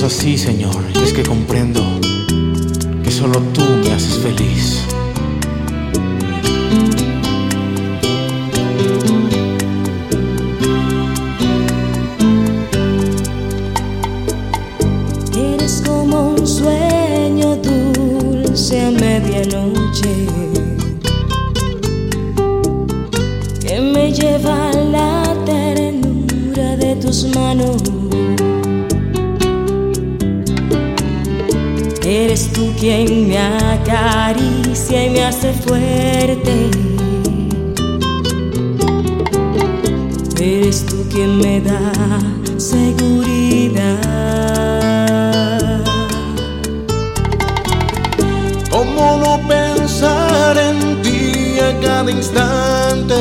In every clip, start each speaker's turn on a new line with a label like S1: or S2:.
S1: cosas así, Señor, es que comprendo que solo tú me haces feliz.
S2: Eres como un sueño dulce a medianoche que me lleva a la ternura de tus manos. Eres tú quien me acaricia y me hace fuerte. Eres tú quien me da seguridad.
S3: ¿Cómo no pensar en ti a cada instante?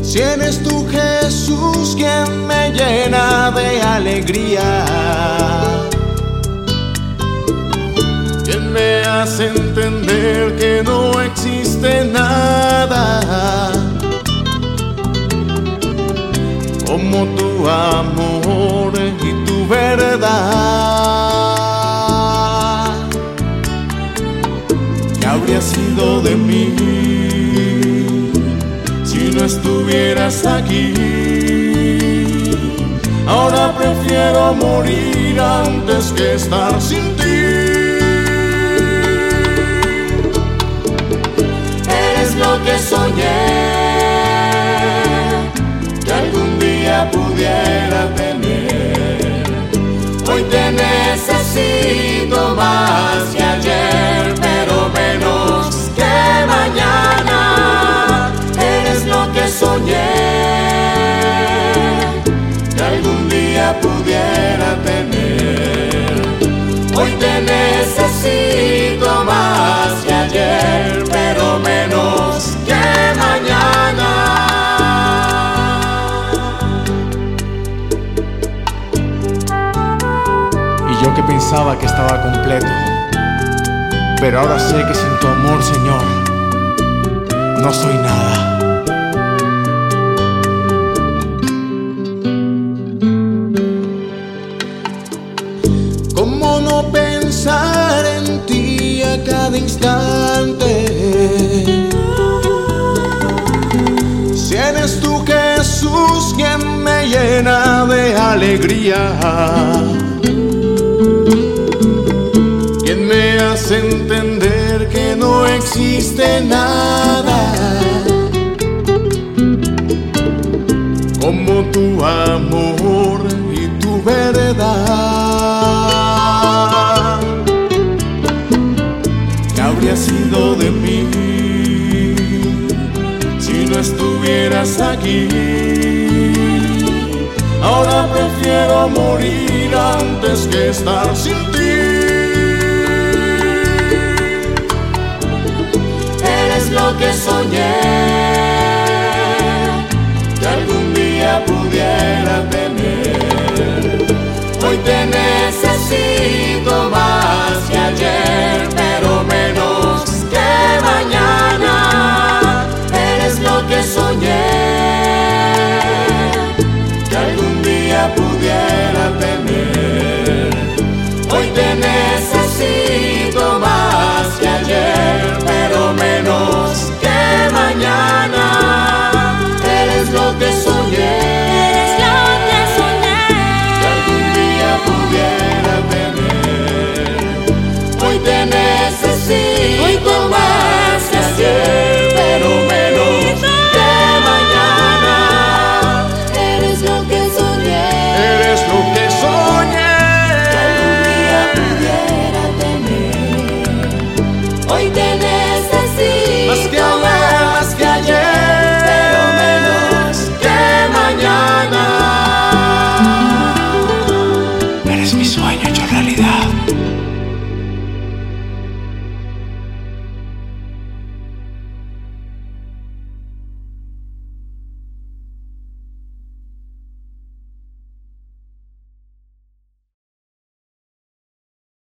S3: Si eres tú Jesús quien me llena de alegría, entender que no existe nada como tu amor y tu verdad. ¿Qué habría sido de mí si no estuvieras aquí? Ahora prefiero morir antes que estar sin ti. Que soñé que algún día pudiera tener. Hoy te necesito más que ayer, pero menos que mañana. Eres lo que soñé, que algún día pudiera tener. Hoy te necesito que
S1: pensaba que estaba completo, pero ahora sé que sin tu amor, Señor, no soy nada.
S3: ¿Cómo no pensar en ti a cada instante? Si eres tú Jesús quien me llena de alegría, entender que no existe nada como tu amor y tu verdad. ¿Qué habría sido de mí si no estuvieras aquí? Ahora prefiero morir antes que estar sin ti. Que soñé y